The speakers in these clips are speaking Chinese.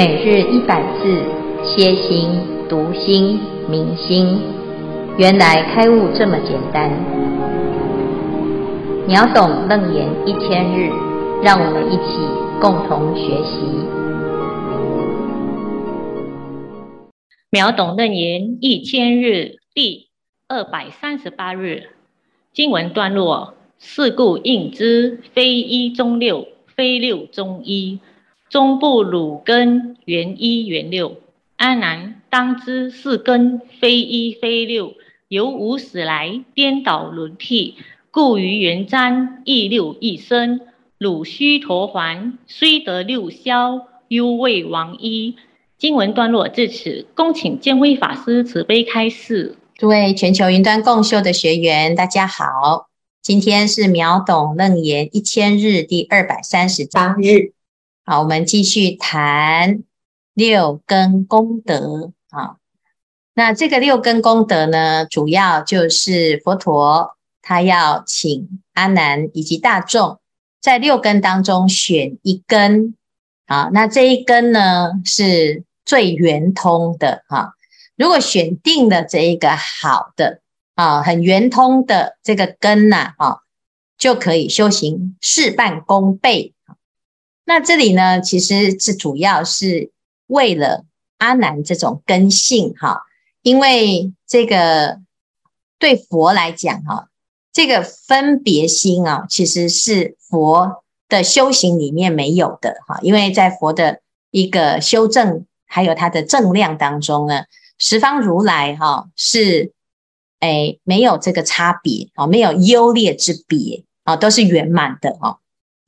每日一百字，歇心、读心、明心，原来开悟这么简单。秒懂楞严一千日，让我们一起共同学习。秒懂楞严一千日第二百三十八日经文段落：是故应知，非一中六，非六中一。终不汝根缘一缘六，阿难当知是根非一非六，由无始来颠倒轮替，故于缘占亦六亦生。汝须陀洹虽得六消，犹未亡一。经文段落至此，恭请建辉法师慈悲开示。诸位全球云端共修的学员，大家好，今天是秒懂楞严一千日第二百三十八日。好，我们继续谈六根功德啊。那这个六根功德呢，主要就是佛陀他要请阿难以及大众在六根当中选一根啊。那这一根呢是最圆通的哈。如果选定了这一个好的啊，很圆通的这个根呐啊，就可以修行事半功倍。那这里呢，其实是主要是为了阿难这种根性哈，因为这个对佛来讲哈，这个分别心啊，其实是佛的修行里面没有的哈，因为在佛的一个修正还有他的正量当中呢，十方如来哈是诶没有这个差别啊，没有优劣之别啊，都是圆满的哈。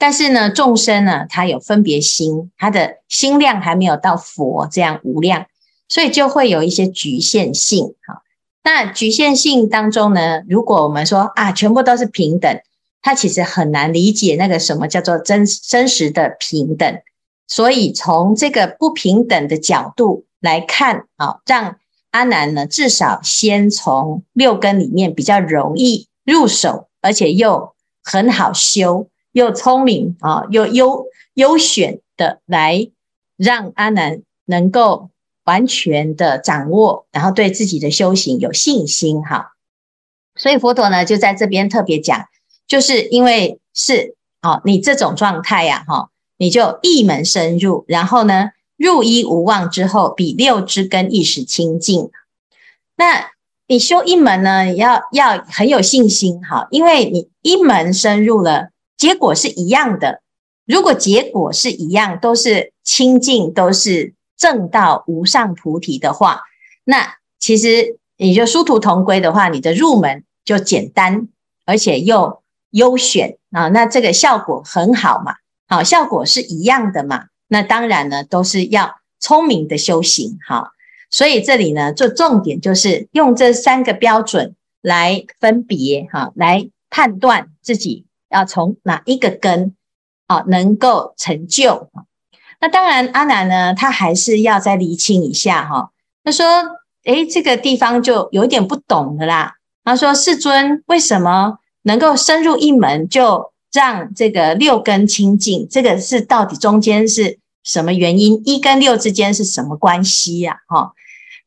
但是呢，众生呢，他有分别心，他的心量还没有到佛这样无量，所以就会有一些局限性。哈，那局限性当中呢，如果我们说啊，全部都是平等，他其实很难理解那个什么叫做真真实的平等。所以从这个不平等的角度来看，啊，让阿难呢，至少先从六根里面比较容易入手，而且又很好修。又聪明啊，又优优选的来让阿难能够完全的掌握，然后对自己的修行有信心哈。所以佛陀呢就在这边特别讲，就是因为是哦，你这种状态呀哈，你就一门深入，然后呢入一无望之后，比六之根一时清净。那你修一门呢，要要很有信心哈，因为你一门深入了。结果是一样的。如果结果是一样，都是清净，都是正道无上菩提的话，那其实你就殊途同归的话，你的入门就简单，而且又优选啊，那这个效果很好嘛。好，效果是一样的嘛。那当然呢，都是要聪明的修行哈。所以这里呢，做重点就是用这三个标准来分别哈，来判断自己。要从哪一个根啊，能够成就？那当然，阿难呢，他还是要再厘清一下哈。他说：“诶，这个地方就有点不懂的啦。”他说：“世尊，为什么能够深入一门，就让这个六根清净？这个是到底中间是什么原因？一跟六之间是什么关系呀？”哈，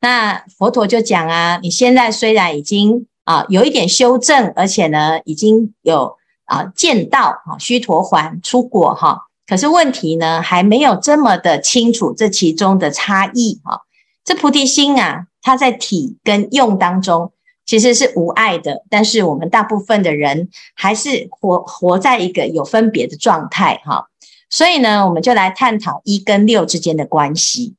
那佛陀就讲啊，你现在虽然已经啊有一点修正，而且呢，已经有。啊，见道啊，须陀洹出果哈，可是问题呢，还没有这么的清楚这其中的差异哈。这菩提心啊，它在体跟用当中其实是无碍的，但是我们大部分的人还是活活在一个有分别的状态哈。所以呢，我们就来探讨一跟六之间的关系。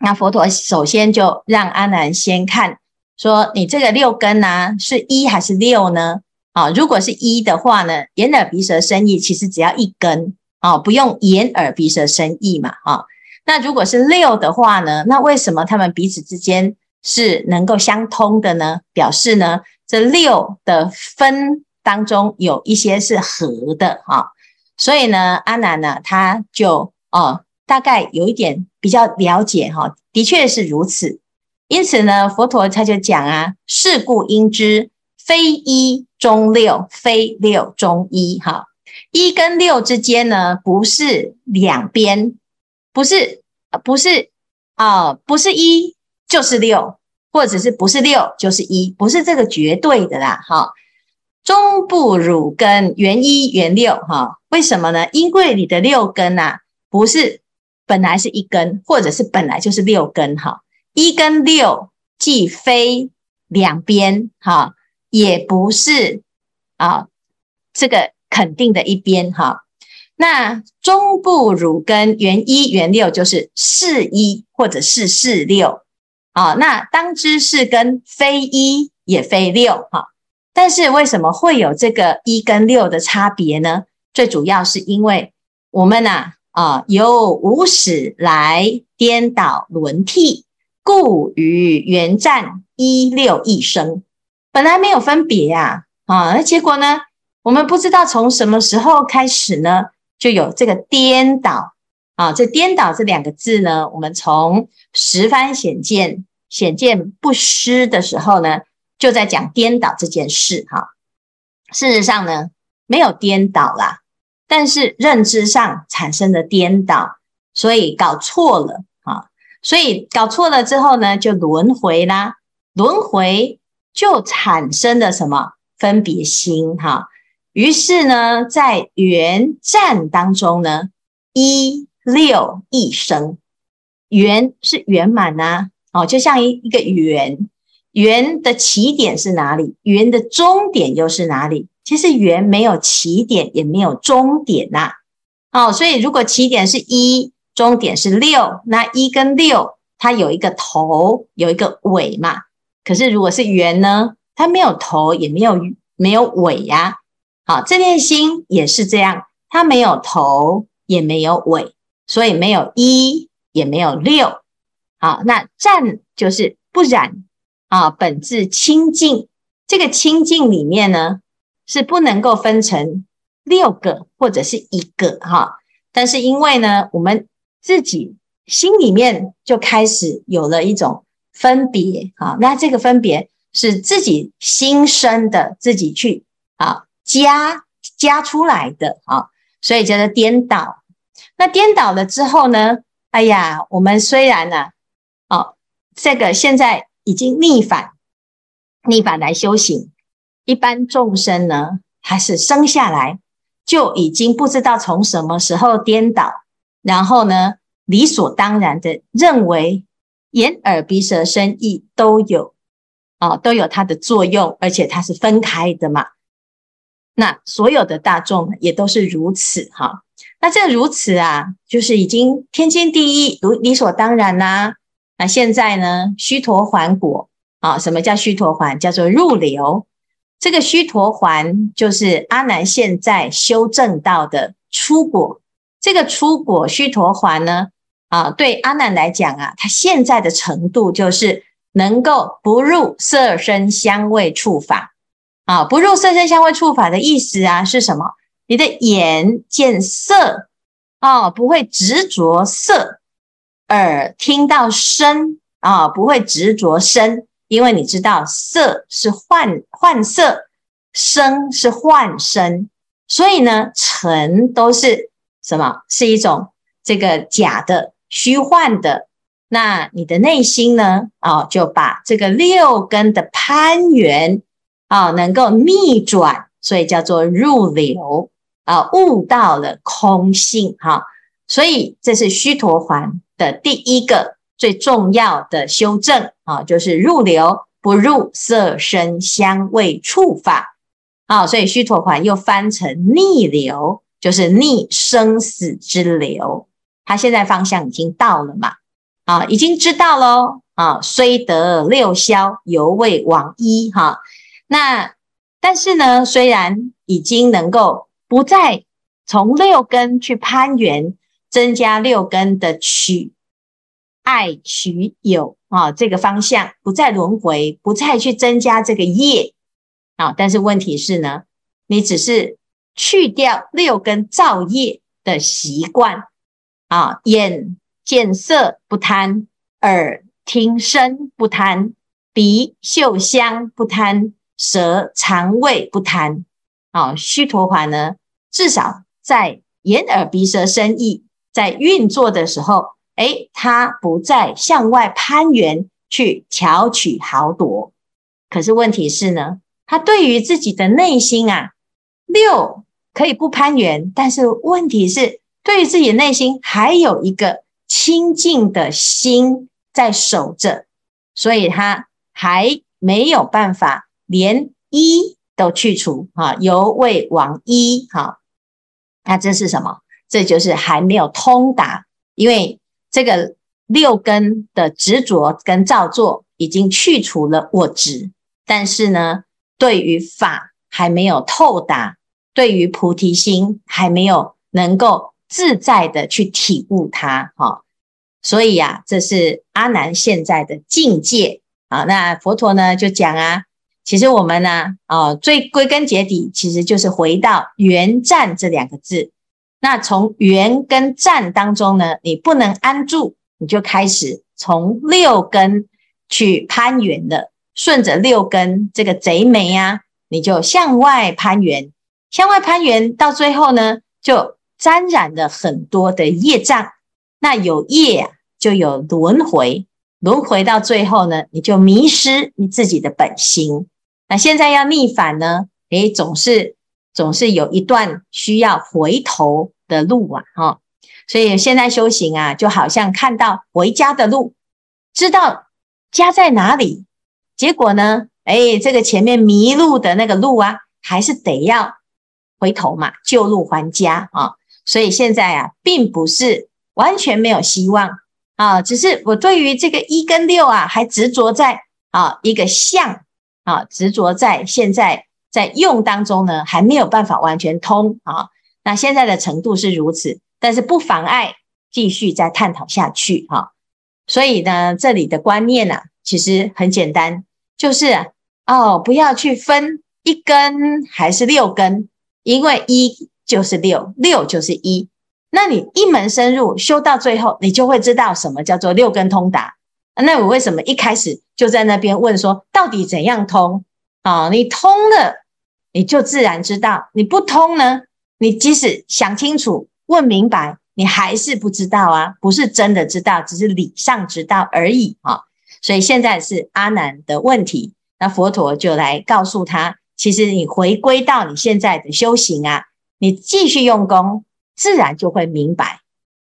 那佛陀首先就让阿难先看，说你这个六根呢，是一还是六呢？啊，如果是一的话呢，眼耳鼻舌身意其实只要一根啊，不用眼耳鼻舌身意嘛，啊，那如果是六的话呢，那为什么他们彼此之间是能够相通的呢？表示呢，这六的分当中有一些是合的啊，所以呢，阿难呢，他就哦，大概有一点比较了解哈，的确是如此，因此呢，佛陀他就讲啊，是故应知。非一中六，非六中一，哈，一跟六之间呢，不是两边，不是，不是啊、不是一就是六，或者是不是六就是一，不是这个绝对的啦，哈。中部乳根原一原六，哈，为什么呢？因为你的六根呐、啊，不是本来是一根，或者是本来就是六根，哈，一跟六既非两边，哈，也不是啊这个肯定的一边，哈。那中部乳根原一原六，就是是一或者是是六，啊，那当知是根非一也非六，哈。但是为什么会有这个一跟六的差别呢？最主要是因为我们呐啊，由无始来颠倒轮替，故于缘暂一六一生，本来没有分别呀啊，那结果呢？我们不知道从什么时候开始呢，就有这个颠倒啊。这颠倒这两个字呢，我们从十番显见显见不施的时候呢。就在讲颠倒这件事哈，事实上呢，没有颠倒啦，但是认知上产生的颠倒，所以搞错了啊，所以搞错了之后呢，就轮回啦，轮回就产生了什么分别心哈，于是呢，在缘暂当中呢，一六一生，缘是圆满呐，哦，就像一一个圆。圆的起点是哪里？圆的终点又是哪里？其实圆没有起点，也没有终点呐。哦，所以如果起点是一，终点是六，那一跟六它有一个头，有一个尾嘛。可是如果是圆呢，它没有头，也没有没有尾呀。好，这念心也是这样，它没有头，也没有尾，所以没有一，也没有六。好，那暂就是不染。啊，本质清净，这个清净里面呢，是不能够分成六个或者是一个哈。但是因为呢，我们自己心里面就开始有了一种分别啊，那这个分别是自己心生的，自己去啊加加出来的啊，所以叫做颠倒。那颠倒了之后呢，哎呀，我们虽然呢，哦，这个现在。已经逆反，逆反来修行。一般众生呢，还是生下来就已经不知道从什么时候颠倒，然后呢，理所当然的认为眼耳鼻舌身意都有啊，都有它的作用，而且它是分开的嘛。那所有的大众也都是如此哈。那这如此啊，就是已经天经地义，如理所当然啦。那现在呢？须陀洹果啊，什么叫须陀洹？叫做入流。这个须陀洹就是阿难现在修正道的出果。这个出果须陀洹呢，啊，对阿难来讲啊，他现在的程度就是能够不入色身香味触法啊，不入色身香味触法的意思啊是什么？你的眼见色啊，不会执着色。耳听到声啊，不会执着声，因为你知道色是幻幻色，声是幻声，所以呢，尘都是什么？是一种这个假的、虚幻的。那你的内心呢？啊，就把这个六根的攀缘啊，能够逆转，所以叫做入流啊，悟到了空性哈。所以这是须陀洹。的第一个最重要的修正啊，就是入流，不入色身香味触法啊，所以须陀洹又翻成逆流，就是逆生死之流。他现在方向已经到了嘛？啊，已经知道喽啊，虽得六消，犹未往一哈。那但是呢，虽然已经能够不再从六根去攀援。增加六根的取爱取有啊，这个方向不再轮回，不再去增加这个业啊。但是问题是呢，你只是去掉六根造业的习惯啊，眼见色不贪，耳听声不贪，鼻嗅香不贪，舌尝味不贪。啊，须陀洹呢，至少在眼耳鼻舌身意。在运作的时候，诶，他不再向外攀缘去巧取豪夺。可是问题是呢，他对于自己的内心啊，六可以不攀缘，但是问题是，对于自己内心还有一个清净的心在守着，所以他还没有办法连一都去除啊，犹未往一哈。那这是什么？这就是还没有通达，因为这个六根的执着跟造作已经去除了我执。但是呢，对于法还没有透达，对于菩提心还没有能够自在的去体悟它，哈，所以呀，这是阿难现在的境界啊。那佛陀呢就讲啊，其实我们呢，啊，最归根结底，其实就是回到缘站这两个字。那从缘跟站当中呢，你不能安住，你就开始从六根去攀缘了。顺着六根这个贼眉啊，你就向外攀缘，向外攀缘到最后呢，就沾染了很多的业障。那有业啊，就有轮回，轮回到最后呢，你就迷失你自己的本心。那现在要逆反呢，诶，总是总是有一段需要回头的路啊，哈。所以现在修行啊，就好像看到回家的路，知道家在哪里。结果呢？哎，这个前面迷路的那个路啊，还是得要回头嘛，旧路还家啊。所以现在啊，并不是完全没有希望啊，只是我对于这个一跟六啊，还执着在啊一个相啊，执着在现在在用当中呢，还没有办法完全通啊。那现在的程度是如此，但是不妨碍继续再探讨下去哈。所以呢，这里的观念啊，其实很简单。就是哦，不要去分一根还是六根，因为一就是六，六就是一。那你一门深入修到最后，你就会知道什么叫做六根通达。那我为什么一开始就在那边问说，到底怎样通啊？你通了，你就自然知道；你不通呢，你即使想清楚、问明白，你还是不知道啊，不是真的知道，只是理上知道而已啊。所以现在是阿难的问题，那佛陀就来告诉他，其实你回归到你现在的修行啊，你继续用功，自然就会明白。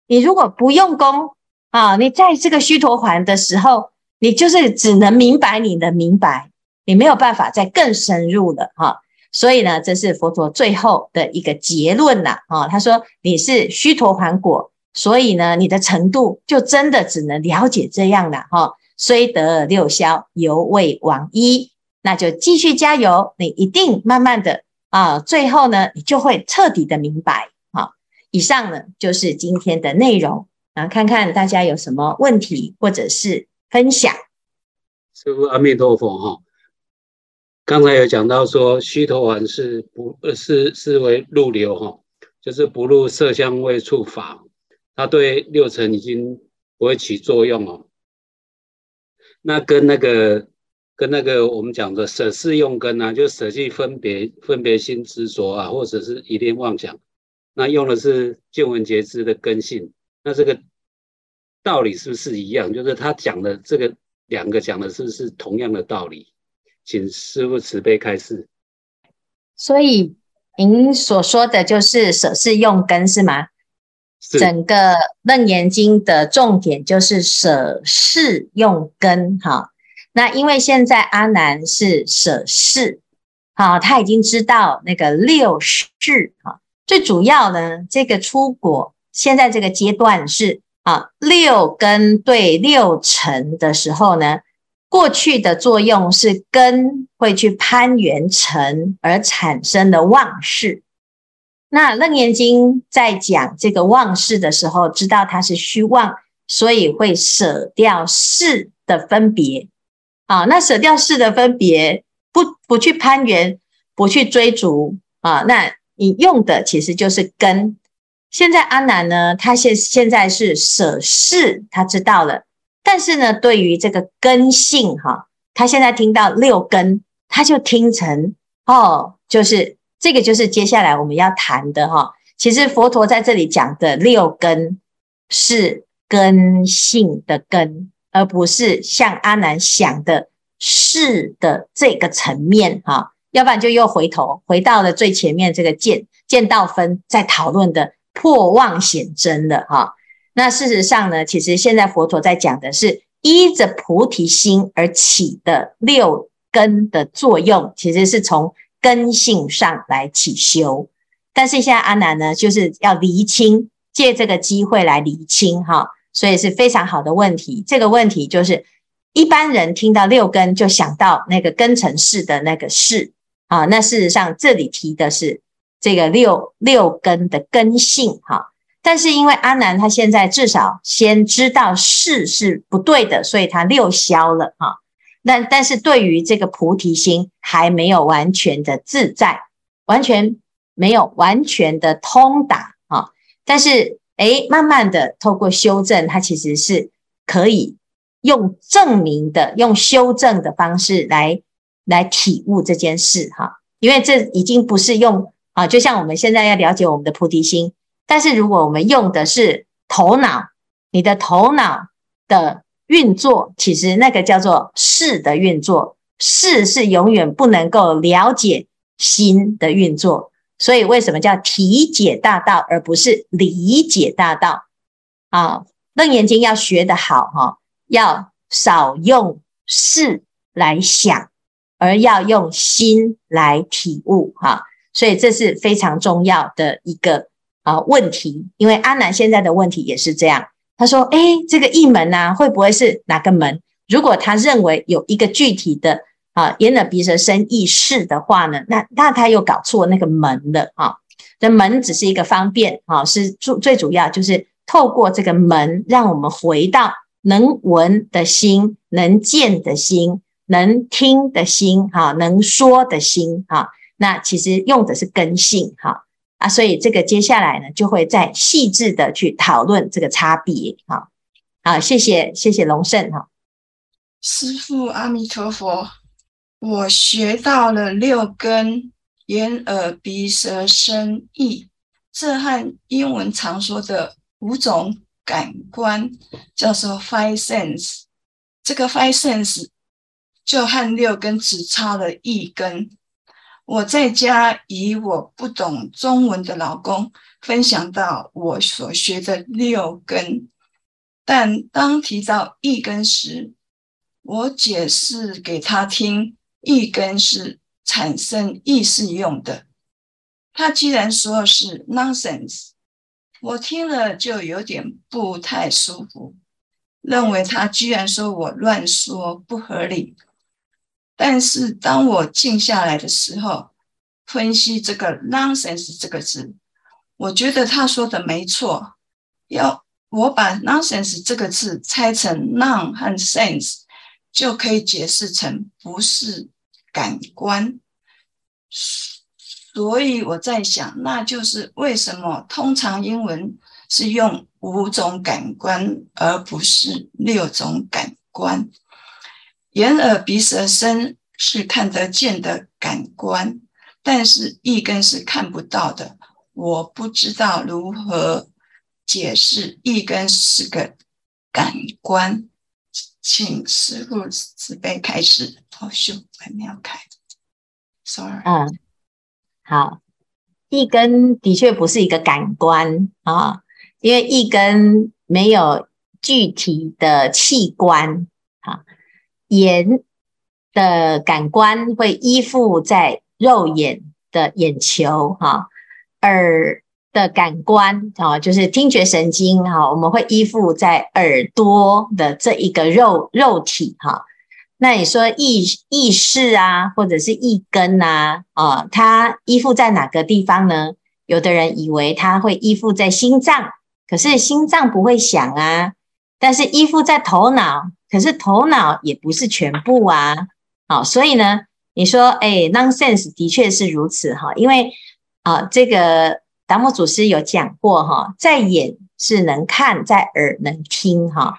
你如果不用功啊，你在这个须陀洹的时候，你就是只能明白你的明白，你没有办法再更深入了哈。所以呢，这是佛陀最后的一个结论了啊。他说你是须陀洹果，所以呢，你的程度就真的只能了解这样了哈。虽得六消，犹未往一，那就继续加油，你一定慢慢的啊，最后呢，你就会彻底的明白。好，以上呢就是今天的内容，啊，看看大家有什么问题或者是分享。师父阿弥陀佛哈，刚才有讲到说须陀洹是不是是为入流哈，就是不入色香味触法，它对六尘已经不会起作用了。那跟那个跟那个我们讲的舍事用根啊，就舍弃分别分别心执着啊，或者是一念妄想，那用的是见闻觉知的根性。那这个道理是不是一样？就是他讲的这个两个讲的是不是同样的道理？请师父慈悲开示。所以您所说的就是舍事用根是吗？整个《楞严经》的重点就是舍事用根，哈。那因为现在阿难是舍世，好，他已经知道那个六世，哈。最主要呢，这个出果现在这个阶段是啊，六根对六尘的时候呢，过去的作用是根会去攀缘尘而产生的妄事。那《楞严经》在讲这个妄事的时候，知道它是虚妄，所以会舍掉事的分别。啊，那舍掉事的分别，不不去攀缘，不去追逐啊，那你用的其实就是根。现在阿南呢，他现现在是舍事，他知道了，但是呢，对于这个根性哈、他现在听到六根，他就听成哦，就是。这个就是接下来我们要谈的哈。其实佛陀在这里讲的六根是根性的根，而不是像阿难想的是的这个层面哈。要不然就又回头回到了最前面这个见见道分在讨论的破妄显真了哈。那事实上呢，其实现在佛陀在讲的是依着菩提心而起的六根的作用，其实是从根性上来起修。但是现在阿难呢，就是要厘清，借这个机会来厘清哈，所以是非常好的问题。这个问题就是一般人听到六根就想到那个根尘世的那个世啊，那事实上这里提的是这个六六根的根性哈。但是因为阿难他现在至少先知道世是不对的，所以他六消了哈。那但是对于这个菩提心还没有完全的自在，完全没有完全的通达啊。但是诶，慢慢的透过修正，它其实是可以用证明的、用修正的方式来来体悟这件事哈。因为这已经不是用啊，就像我们现在要了解我们的菩提心。但是如果我们用的是头脑，你的头脑的运作，其实那个叫做事的运作，事是永远不能够了解心的运作。所以为什么叫体解大道，而不是理解大道？啊，楞严经要学得好哈，要少用事来想，而要用心来体悟哈。所以这是非常重要的一个。啊，问题，因为阿南现在的问题也是这样。他说：“哎，这个一门呐，会不会是哪个门？如果他认为有一个具体的啊，眼耳鼻舌身意识的话呢，那那他又搞错那个门了啊。这门只是一个方便啊，是最最主要就是透过这个门，让我们回到能闻的心、能见的心、能听的心，哈，能说的心，哈。那其实用的是根性，哈。”啊，所以这个接下来呢，就会再细致的去讨论这个差别。好，好，谢谢，谢谢龙胜哈。师父阿弥陀佛，我学到了六根，眼耳鼻舌身意，这和英文常说的五种感官叫做 five sense。这个 five sense 就和六根只差了一根。我在家以我不懂中文的老公分享到我所学的六根，但当提到一根时，我解释给他听，一根是产生意识用的。他既然说是 nonsense，我听了就有点不太舒服，认为他居然说我乱说不合理。但是当我静下来的时候，分析这个 nonsense 这个字，我觉得他说的没错。要我把 nonsense 这个字拆成 non 和 sense，就可以解释成不是感官。所以我在想，那就是为什么通常英文是用五种感官，而不是六种感官。眼耳鼻舌身是看得见的感官，但是意根是看不到的。我不知道如何解释意根是个感官，请师傅慈悲开示。哦，秀还没有开，sorry。嗯，好，一根的确不是一个感官啊，因为一根没有具体的器官啊。眼的感官会依附在肉眼的眼球哈，耳的感官啊，就是听觉神经哈，我们会依附在耳朵的这一个肉肉体哈。那你说意意识啊，或者是意根呐啊，它依附在哪个地方呢？有的人以为它会依附在心脏，可是心脏不会想啊，但是依附在头脑。可是头脑也不是全部啊，好，所以呢，你说，哎，nonsense 的确是如此哈，因为啊，这个达摩祖师有讲过哈，在眼是能看，在耳能听哈，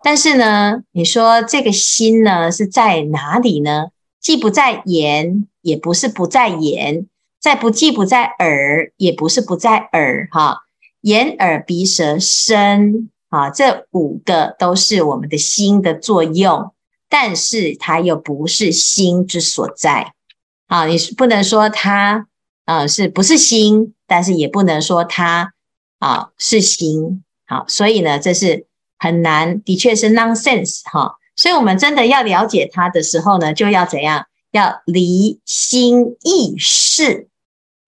但是呢，你说这个心呢是在哪里呢？既不在眼，也不是不在眼，在不既不在耳，也不是不在耳哈，眼耳鼻舌身。啊，这五个都是我们的心的作用，但是它又不是心之所在。啊，你是不能说它啊是不是心，但是也不能说它啊是心。好，所以呢，这是很难，的确是 nonsense 哈。所以我们真的要了解它的时候呢，就要怎样？要离心意识。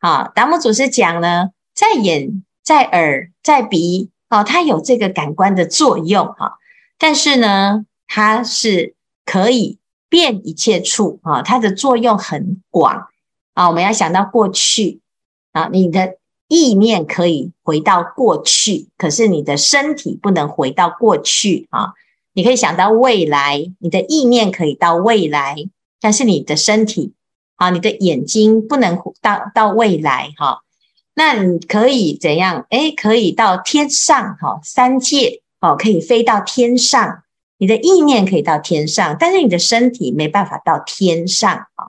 啊，达摩祖师讲呢，在眼、在耳、在鼻。哦，它有这个感官的作用哈，但是呢，它是可以遍一切处啊，它的作用很广啊。我们要想到过去啊，你的意念可以回到过去，可是你的身体不能回到过去啊。你可以想到未来，你的意念可以到未来，但是你的身体啊，你的眼睛不能到到未来哈。那你可以怎样？诶，可以到天上，哈，三界哦，可以飞到天上。你的意念可以到天上，但是你的身体没办法到天上啊。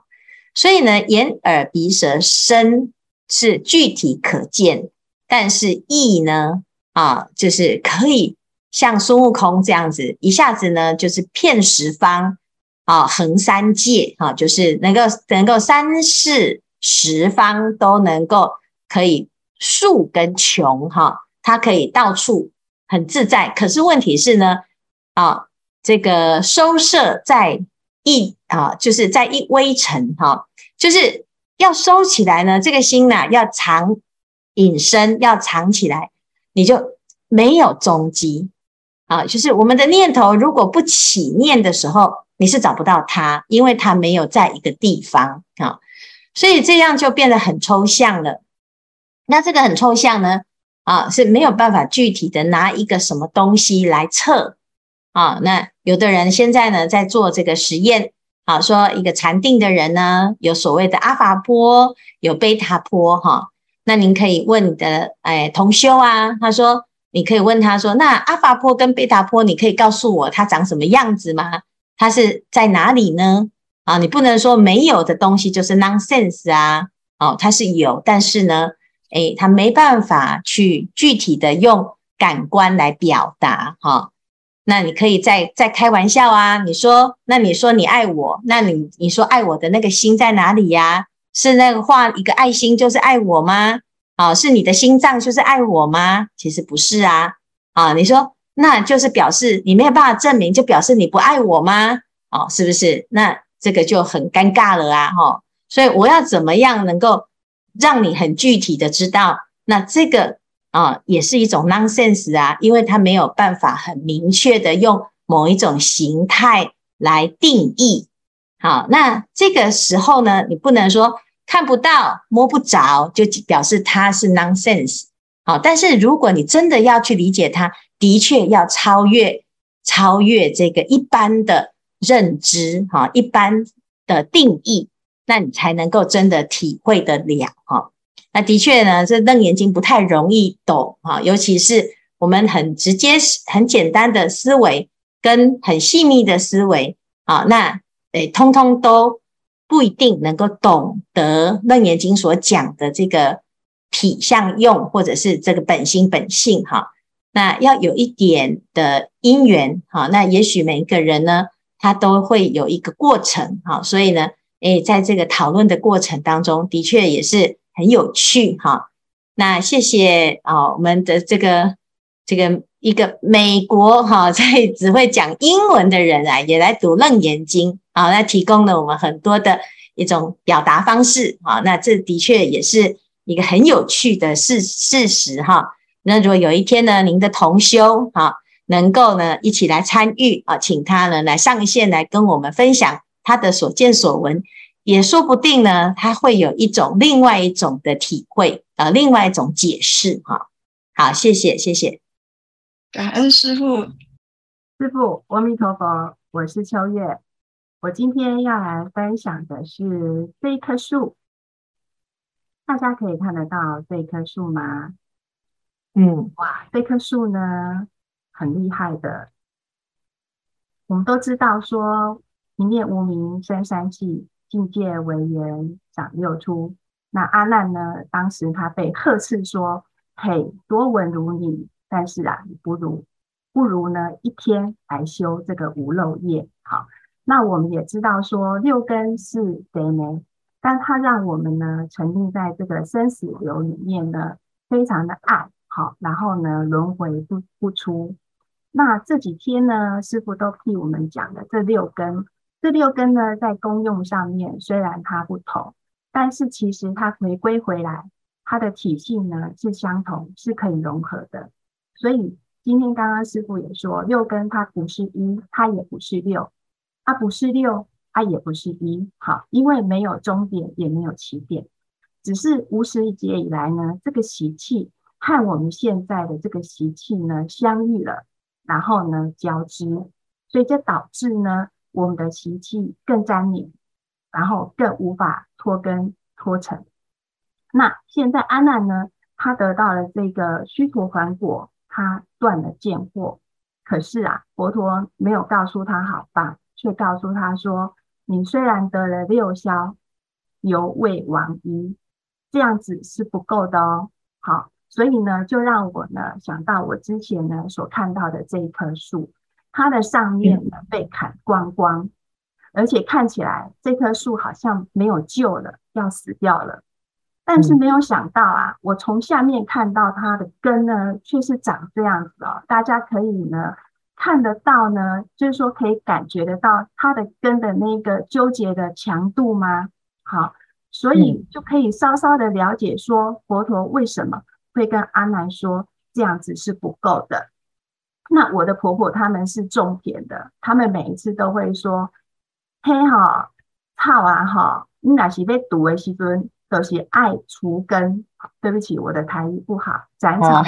所以呢，眼、耳、鼻、舌、身是具体可见，但是意呢，啊，就是可以像孙悟空这样子，一下子呢，就是遍十方啊，横三界啊，就是能够能够三世十方都能够。可以竖跟穷哈，它可以到处很自在。可是问题是呢，啊，这个收摄在一啊，就是在一微尘哈，就是要收起来呢。这个心呐，要藏隐身，要藏起来，你就没有踪迹啊。就是我们的念头如果不起念的时候，你是找不到它，因为它没有在一个地方啊，所以这样就变得很抽象了。那这个很抽象呢，啊，是没有办法具体的拿一个什么东西来测啊。那有的人现在呢在做这个实验，啊，说一个禅定的人呢有所谓的阿法波，有贝塔波，哈、那您可以问你的哎同修啊，他说你可以问他说，那阿法波跟贝塔波，你可以告诉我它长什么样子吗？它是在哪里呢？啊，你不能说没有的东西就是 nonsense 啊，哦、它是有，但是呢。诶，他没办法去具体的用感官来表达哈。那你可以再再开玩笑啊，你说，那你说你爱我，那你你说爱我的那个心在哪里呀？是那个画一个爱心就是爱我吗？啊，是你的心脏就是爱我吗？其实不是啊。啊，你说那就是表示你没有办法证明，就表示你不爱我吗？哦，是不是？那这个就很尴尬了啊。哈，所以我要怎么样能够？让你很具体的知道，那这个啊也是一种 nonsense 啊，因为它没有办法很明确的用某一种形态来定义。好，那这个时候呢，你不能说看不到、摸不着，就表示它是 nonsense。好，但是如果你真的要去理解它，的确要超越超越这个一般的认知，哈，一般的定义。那你才能够真的体会得了哈。那的确呢，这楞严经不太容易懂哈，尤其是我们很直接、很简单的思维跟很细腻的思维啊，那诶，通通都不一定能够懂得楞严经所讲的这个体相用，或者是这个本心本性哈。那要有一点的因缘哈，那也许每一个人呢，他都会有一个过程哈，所以呢。诶，在这个讨论的过程当中，的确也是很有趣哈。那谢谢啊，我们的这个这个一个美国哈，在只会讲英文的人啊，也来读《楞严经》啊，那提供了我们很多的一种表达方式啊。那这的确也是一个很有趣的事事实哈。那如果有一天呢，您的同修哈，能够呢一起来参与啊，请他呢来上线来跟我们分享。他的所见所闻，也说不定呢，他会有一种另外一种的体会，呃，另外一种解释哈。好，谢谢，谢谢，感恩师傅，师傅，阿弥陀佛，我是秋月，我今天要来分享的是这一棵树，大家可以看得到这棵树吗？嗯，哇，这棵树呢，很厉害的，我们都知道说。一念无名生三世，境界为缘长六出。那阿难呢？当时他被呵斥说：“嘿，多闻如你，但是啊，你不如，不如呢一天来修这个无漏业。好，那我们也知道说六根是贼眉，但它让我们呢沉浸在这个生死流里面呢，非常的爱好，然后呢轮回不不出。那这几天呢，师傅都替我们讲的这六根，这六根呢在功用上面虽然它不同，但是其实它回归回来，它的体性呢是相同，是可以融合的。所以今天刚刚师傅也说，六根它不是一，它也不是六，它不是六，它也不是一。好，因为没有终点，也没有起点，只是无始劫以来呢，这个习气和我们现在的这个习气呢相遇了，然后呢交织，所以这导致呢我们的习气更粘黏，然后更无法脱根脱尘。那现在阿难呢，他得到了这个须陀洹果。他断了见惑，可是啊，佛陀没有告诉他好棒，却告诉他说：“你虽然得了六消，犹未亡一，这样子是不够的哦。”好，所以呢，就让我呢想到我之前呢所看到的这一棵树，它的上面呢被砍光光，而且看起来这棵树好像没有救了，要死掉了。但是没有想到啊，我从下面看到它的根呢，却是长这样子哦。大家可以呢看得到呢，就是说可以感觉得到它的根的那个纠结的强度吗？好，所以就可以稍稍的了解说佛陀为什么会跟阿难说这样子是不够的。那我的婆婆他们是种田的，他们每一次都会说：“嘿哈，草啊哈，你那是被毒的时阵。”都是爱除根，对不起，我的台语不好。斩草，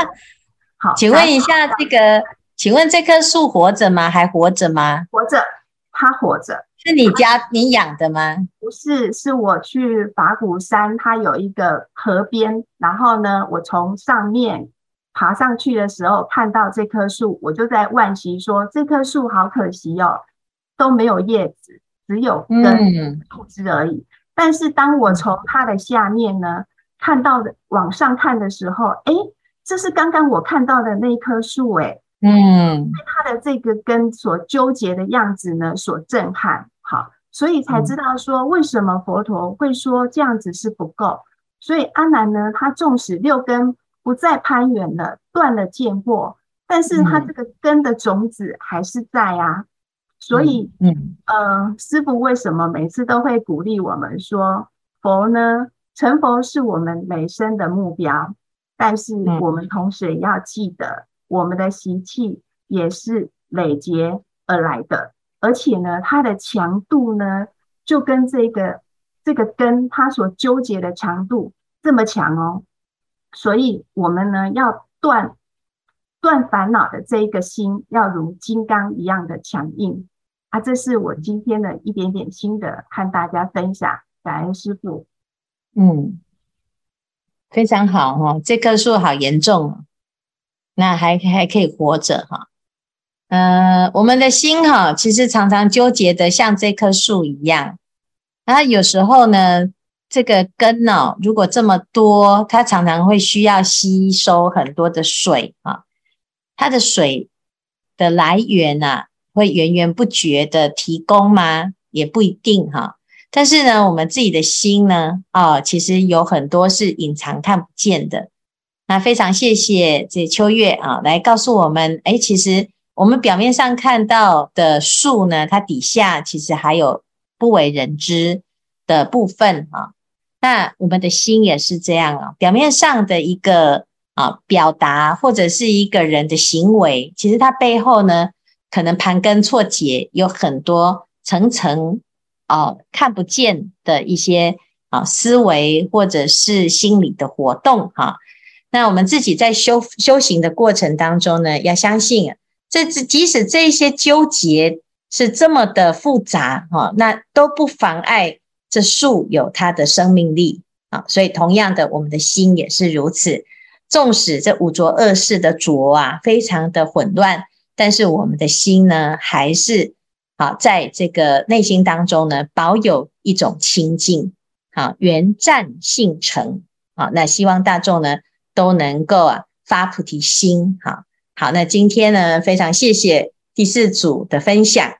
好，请问一下，这个，请问这棵树活着吗？还活着吗？活着，它活着。是你家你养的吗？不是，是我去法鼓山，它有一个河边，然后呢，我从上面爬上去的时候，看到这棵树，我就在惋惜说，这棵树好可惜哦，都没有叶子，只有根、树枝而已。嗯但是当我从它的下面呢看到的往上看的时候，哎，这是刚刚我看到的那一棵树，哎，嗯，被它的这个根所纠结的样子呢所震撼，好，所以才知道说为什么佛陀会说这样子是不够。所以阿难呢，他纵使六根不再攀缘了，断了见惑，但是它这个根的种子还是在啊。所以，嗯，呃，师父为什么每次都会鼓励我们说，佛呢，成佛是我们每生的目标，但是我们同时也要记得，我们的习气也是累劫而来的，而且呢，它的强度呢，就跟这个这个根它所纠结的强度这么强哦，所以我们呢要断。断烦恼的这一个心，要如金刚一样的强硬啊！这是我今天的一点点心得，和大家分享。感恩师父，嗯，非常好哈，这棵树好严重，那还还可以活着哈。呃，我们的心哈，其实常常纠结的像这棵树一样，啊，有时候呢，这个根呢，如果这么多，它常常会需要吸收很多的水啊。它的水的来源呐、啊，会源源不绝的提供吗？也不一定哈。但是呢，我们自己的心呢，哦，其实有很多是隐藏看不见的。那非常谢谢这秋月啊，来告诉我们，哎，其实我们表面上看到的树呢，它底下其实还有不为人知的部分啊。那我们的心也是这样啊，表面上的一个。啊，表达或者是一个人的行为，其实它背后呢，可能盘根错节，有很多层层哦看不见的一些啊思维或者是心理的活动哈、那我们自己在修修行的过程当中呢，要相信，这即使这些纠结是这么的复杂哈、那都不妨碍这树有它的生命力啊。所以同样的，我们的心也是如此。纵使这五浊恶世的浊啊，非常的混乱，但是我们的心呢，还是好在这个内心当中呢，保有一种清净，好圆湛性成啊，那希望大众呢都能够啊发菩提心，好，好，那今天呢，非常谢谢第四组的分享。